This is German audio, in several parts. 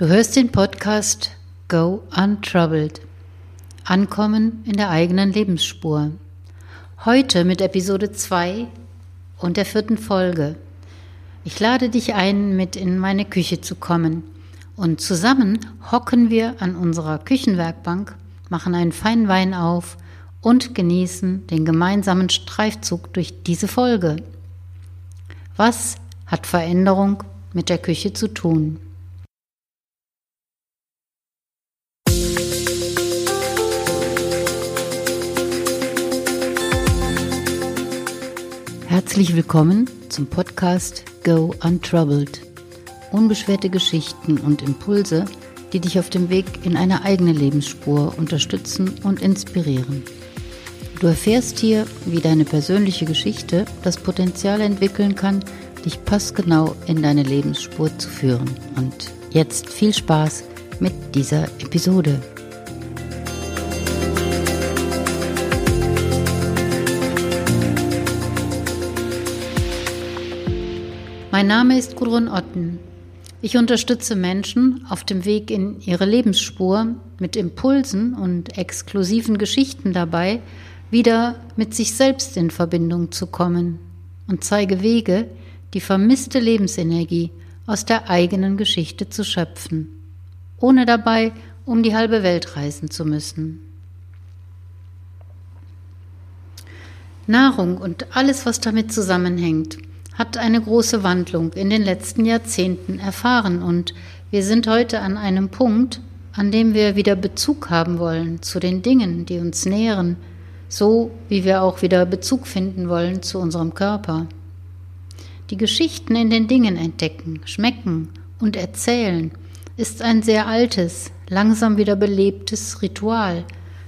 Du hörst den Podcast Go Untroubled. Ankommen in der eigenen Lebensspur. Heute mit Episode 2 und der vierten Folge. Ich lade dich ein, mit in meine Küche zu kommen. Und zusammen hocken wir an unserer Küchenwerkbank, machen einen feinen Wein auf und genießen den gemeinsamen Streifzug durch diese Folge. Was hat Veränderung mit der Küche zu tun? Herzlich willkommen zum Podcast Go Untroubled. Unbeschwerte Geschichten und Impulse, die dich auf dem Weg in eine eigene Lebensspur unterstützen und inspirieren. Du erfährst hier, wie deine persönliche Geschichte das Potenzial entwickeln kann, dich passgenau in deine Lebensspur zu führen. Und jetzt viel Spaß mit dieser Episode. Mein Name ist Gudrun Otten. Ich unterstütze Menschen auf dem Weg in ihre Lebensspur mit Impulsen und exklusiven Geschichten dabei, wieder mit sich selbst in Verbindung zu kommen und zeige Wege, die vermisste Lebensenergie aus der eigenen Geschichte zu schöpfen, ohne dabei um die halbe Welt reisen zu müssen. Nahrung und alles, was damit zusammenhängt, hat eine große Wandlung in den letzten Jahrzehnten erfahren und wir sind heute an einem Punkt, an dem wir wieder Bezug haben wollen zu den Dingen, die uns nähren, so wie wir auch wieder Bezug finden wollen zu unserem Körper. Die Geschichten in den Dingen entdecken, schmecken und erzählen ist ein sehr altes, langsam wieder belebtes Ritual,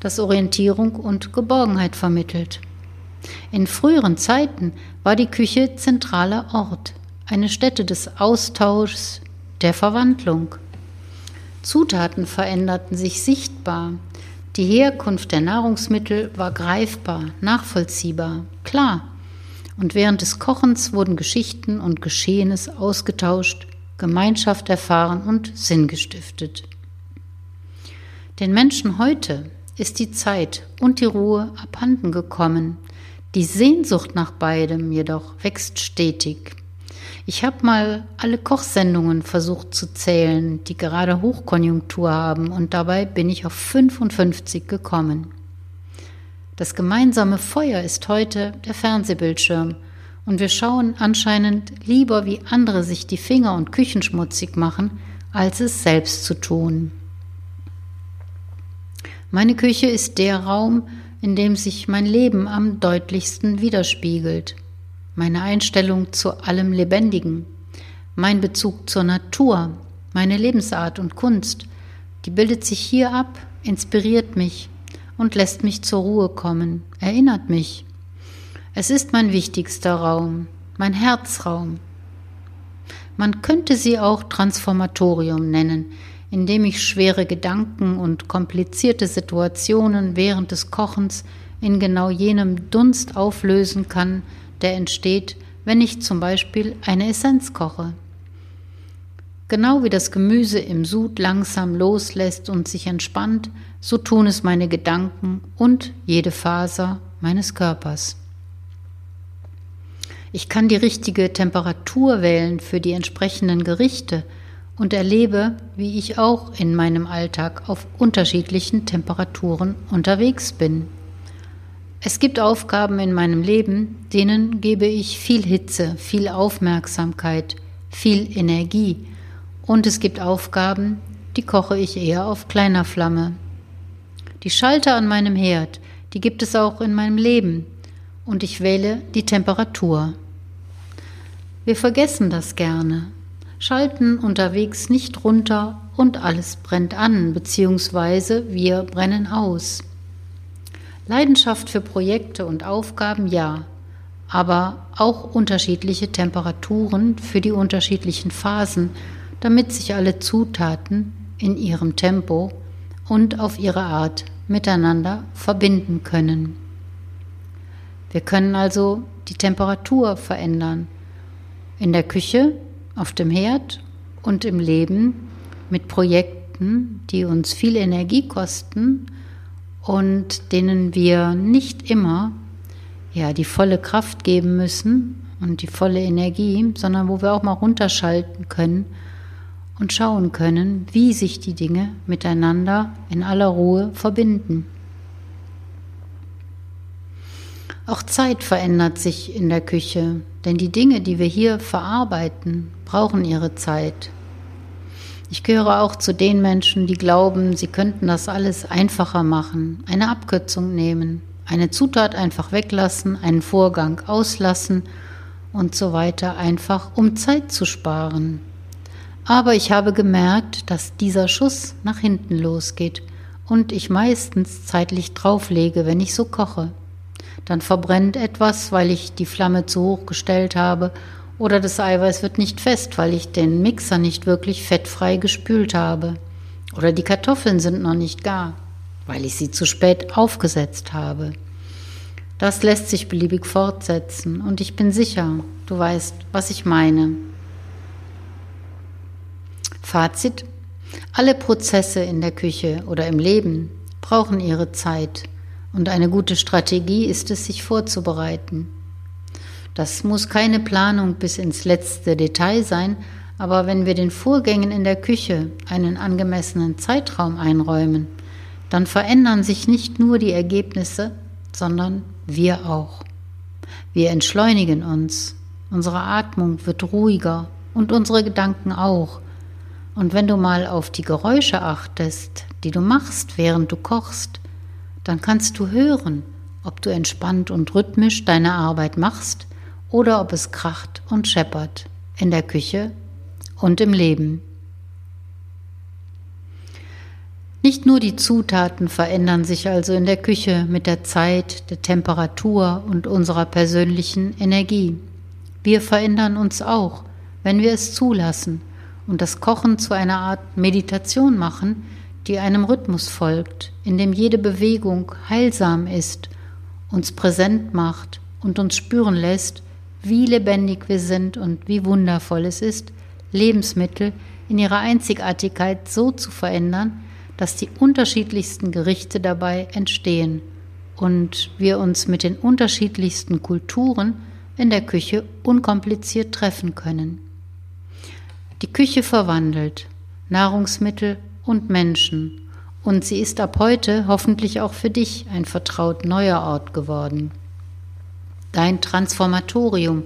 das Orientierung und Geborgenheit vermittelt. In früheren Zeiten war die Küche zentraler Ort, eine Stätte des Austauschs, der Verwandlung. Zutaten veränderten sich sichtbar, die Herkunft der Nahrungsmittel war greifbar, nachvollziehbar, klar. Und während des Kochens wurden Geschichten und Geschehenes ausgetauscht, Gemeinschaft erfahren und Sinn gestiftet. Den Menschen heute ist die Zeit und die Ruhe abhanden gekommen, die Sehnsucht nach beidem jedoch wächst stetig. Ich habe mal alle Kochsendungen versucht zu zählen, die gerade Hochkonjunktur haben, und dabei bin ich auf 55 gekommen. Das gemeinsame Feuer ist heute der Fernsehbildschirm, und wir schauen anscheinend lieber, wie andere sich die Finger und Küchen schmutzig machen, als es selbst zu tun. Meine Küche ist der Raum, in dem sich mein Leben am deutlichsten widerspiegelt. Meine Einstellung zu allem Lebendigen, mein Bezug zur Natur, meine Lebensart und Kunst, die bildet sich hier ab, inspiriert mich und lässt mich zur Ruhe kommen, erinnert mich. Es ist mein wichtigster Raum, mein Herzraum. Man könnte sie auch Transformatorium nennen, indem ich schwere Gedanken und komplizierte Situationen während des Kochens in genau jenem Dunst auflösen kann, der entsteht, wenn ich zum Beispiel eine Essenz koche. Genau wie das Gemüse im Sud langsam loslässt und sich entspannt, so tun es meine Gedanken und jede Faser meines Körpers. Ich kann die richtige Temperatur wählen für die entsprechenden Gerichte, und erlebe, wie ich auch in meinem Alltag auf unterschiedlichen Temperaturen unterwegs bin. Es gibt Aufgaben in meinem Leben, denen gebe ich viel Hitze, viel Aufmerksamkeit, viel Energie, und es gibt Aufgaben, die koche ich eher auf kleiner Flamme. Die Schalter an meinem Herd, die gibt es auch in meinem Leben, und ich wähle die Temperatur. Wir vergessen das gerne, schalten unterwegs nicht runter und alles brennt an, beziehungsweise wir brennen aus. Leidenschaft für Projekte und Aufgaben ja, aber auch unterschiedliche Temperaturen für die unterschiedlichen Phasen, damit sich alle Zutaten in ihrem Tempo und auf ihre Art miteinander verbinden können. Wir können also die Temperatur verändern. In der Küche auf dem Herd und im Leben mit Projekten, die uns viel Energie kosten und denen wir nicht immer ja, die volle Kraft geben müssen und die volle Energie, sondern wo wir auch mal runterschalten können und schauen können, wie sich die Dinge miteinander in aller Ruhe verbinden. Auch Zeit verändert sich in der Küche, denn die Dinge, die wir hier verarbeiten, brauchen ihre Zeit. Ich gehöre auch zu den Menschen, die glauben, sie könnten das alles einfacher machen, eine Abkürzung nehmen, eine Zutat einfach weglassen, einen Vorgang auslassen und so weiter, einfach um Zeit zu sparen. Aber ich habe gemerkt, dass dieser Schuss nach hinten losgeht und ich meistens zeitlich drauflege, wenn ich so koche. Dann verbrennt etwas, weil ich die Flamme zu hoch gestellt habe, oder das Eiweiß wird nicht fest, weil ich den Mixer nicht wirklich fettfrei gespült habe. Oder die Kartoffeln sind noch nicht gar weil ich sie zu spät aufgesetzt habe. Das lässt sich beliebig fortsetzen und ich bin sicher, du weißt, was ich meine. Fazit. Alle Prozesse in der Küche oder im Leben brauchen ihre Zeit und eine gute Strategie ist es, sich vorzubereiten. Das muss keine Planung bis ins letzte Detail sein, aber wenn wir den Vorgängen in der Küche einen angemessenen Zeitraum einräumen, dann verändern sich nicht nur die Ergebnisse, sondern wir auch. Wir entschleunigen uns, unsere Atmung wird ruhiger und unsere Gedanken auch. Und wenn du mal auf die Geräusche achtest, die du machst, während du kochst, dann kannst du hören, ob du entspannt und rhythmisch deine Arbeit machst oder ob es kracht und scheppert in der Küche und im Leben. Nicht nur die Zutaten verändern sich also in der Küche mit der Zeit, der Temperatur und unserer persönlichen Energie. Wir verändern uns auch, wenn wir es zulassen und das Kochen zu einer Art Meditation machen, die einem Rhythmus folgt, in dem jede Bewegung heilsam ist, uns präsent macht und uns spüren lässt, wie lebendig wir sind und wie wundervoll es ist, Lebensmittel in ihrer Einzigartigkeit so zu verändern, dass die unterschiedlichsten Gerichte dabei entstehen und wir uns mit den unterschiedlichsten Kulturen in der Küche unkompliziert treffen können. Die Küche verwandelt Nahrungsmittel und Menschen und sie ist ab heute hoffentlich auch für dich ein vertraut neuer Ort geworden. Dein Transformatorium,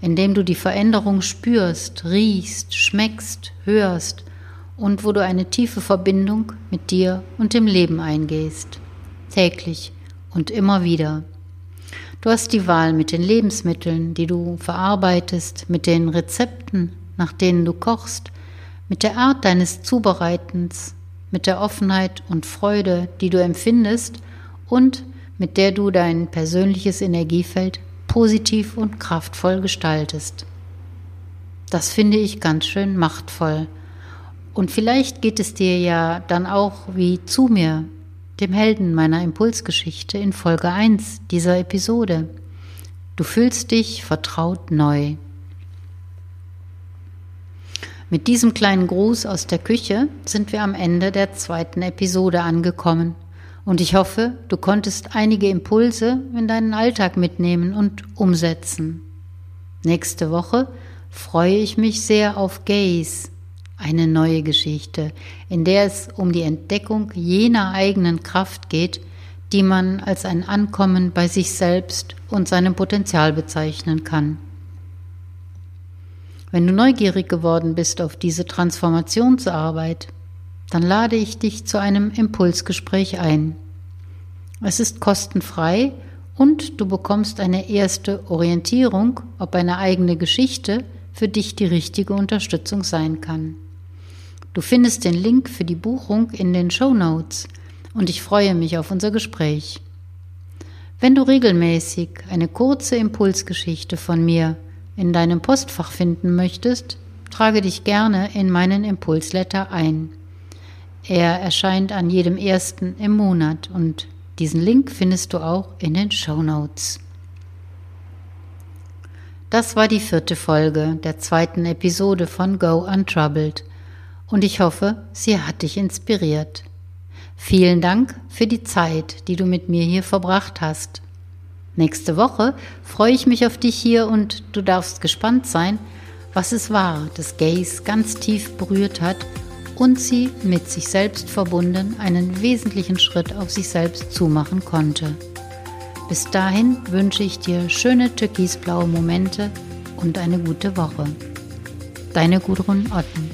in dem du die Veränderung spürst, riechst, schmeckst, hörst und wo du eine tiefe Verbindung mit dir und dem Leben eingehst. Täglich und immer wieder. Du hast die Wahl mit den Lebensmitteln, die du verarbeitest, mit den Rezepten, nach denen du kochst, mit der Art deines Zubereitens, mit der Offenheit und Freude, die du empfindest und mit der du dein persönliches Energiefeld positiv und kraftvoll gestaltest. Das finde ich ganz schön machtvoll und vielleicht geht es dir ja dann auch wie zu mir, dem Helden meiner Impulsgeschichte in Folge 1 dieser Episode. Du fühlst dich vertraut neu. Mit diesem kleinen Gruß aus der Küche sind wir am Ende der zweiten Episode angekommen. Und ich hoffe, du konntest einige Impulse in deinen Alltag mitnehmen und umsetzen. Nächste Woche freue ich mich sehr auf Gaze eine neue Geschichte, in der es um die Entdeckung jener eigenen Kraft geht, die man als ein Ankommen bei sich selbst und seinem Potenzial bezeichnen kann. Wenn du neugierig geworden bist auf diese Transformationsarbeit, dann lade ich dich zu einem Impulsgespräch ein. Es ist kostenfrei und du bekommst eine erste Orientierung, ob eine eigene Geschichte für dich die richtige Unterstützung sein kann. Du findest den Link für die Buchung in den Show Notes und ich freue mich auf unser Gespräch. Wenn du regelmäßig eine kurze Impulsgeschichte von mir in deinem Postfach finden möchtest, trage dich gerne in meinen Impulsletter ein. Er erscheint an jedem ersten im Monat und diesen Link findest du auch in den Show Notes. Das war die vierte Folge der zweiten Episode von Go Untroubled – und ich hoffe, sie hat dich inspiriert. Vielen Dank für die Zeit, die du mit mir hier verbracht hast. Nächste Woche freue ich mich auf dich hier und du darfst gespannt sein, was es war, das Gaze ganz tief berührt hat und sie mit sich selbst verbunden einen wesentlichen Schritt auf sich selbst zumachen konnte. Bis dahin wünsche ich dir schöne türkisblaue Momente und eine gute Woche. Deine Gudrun Otten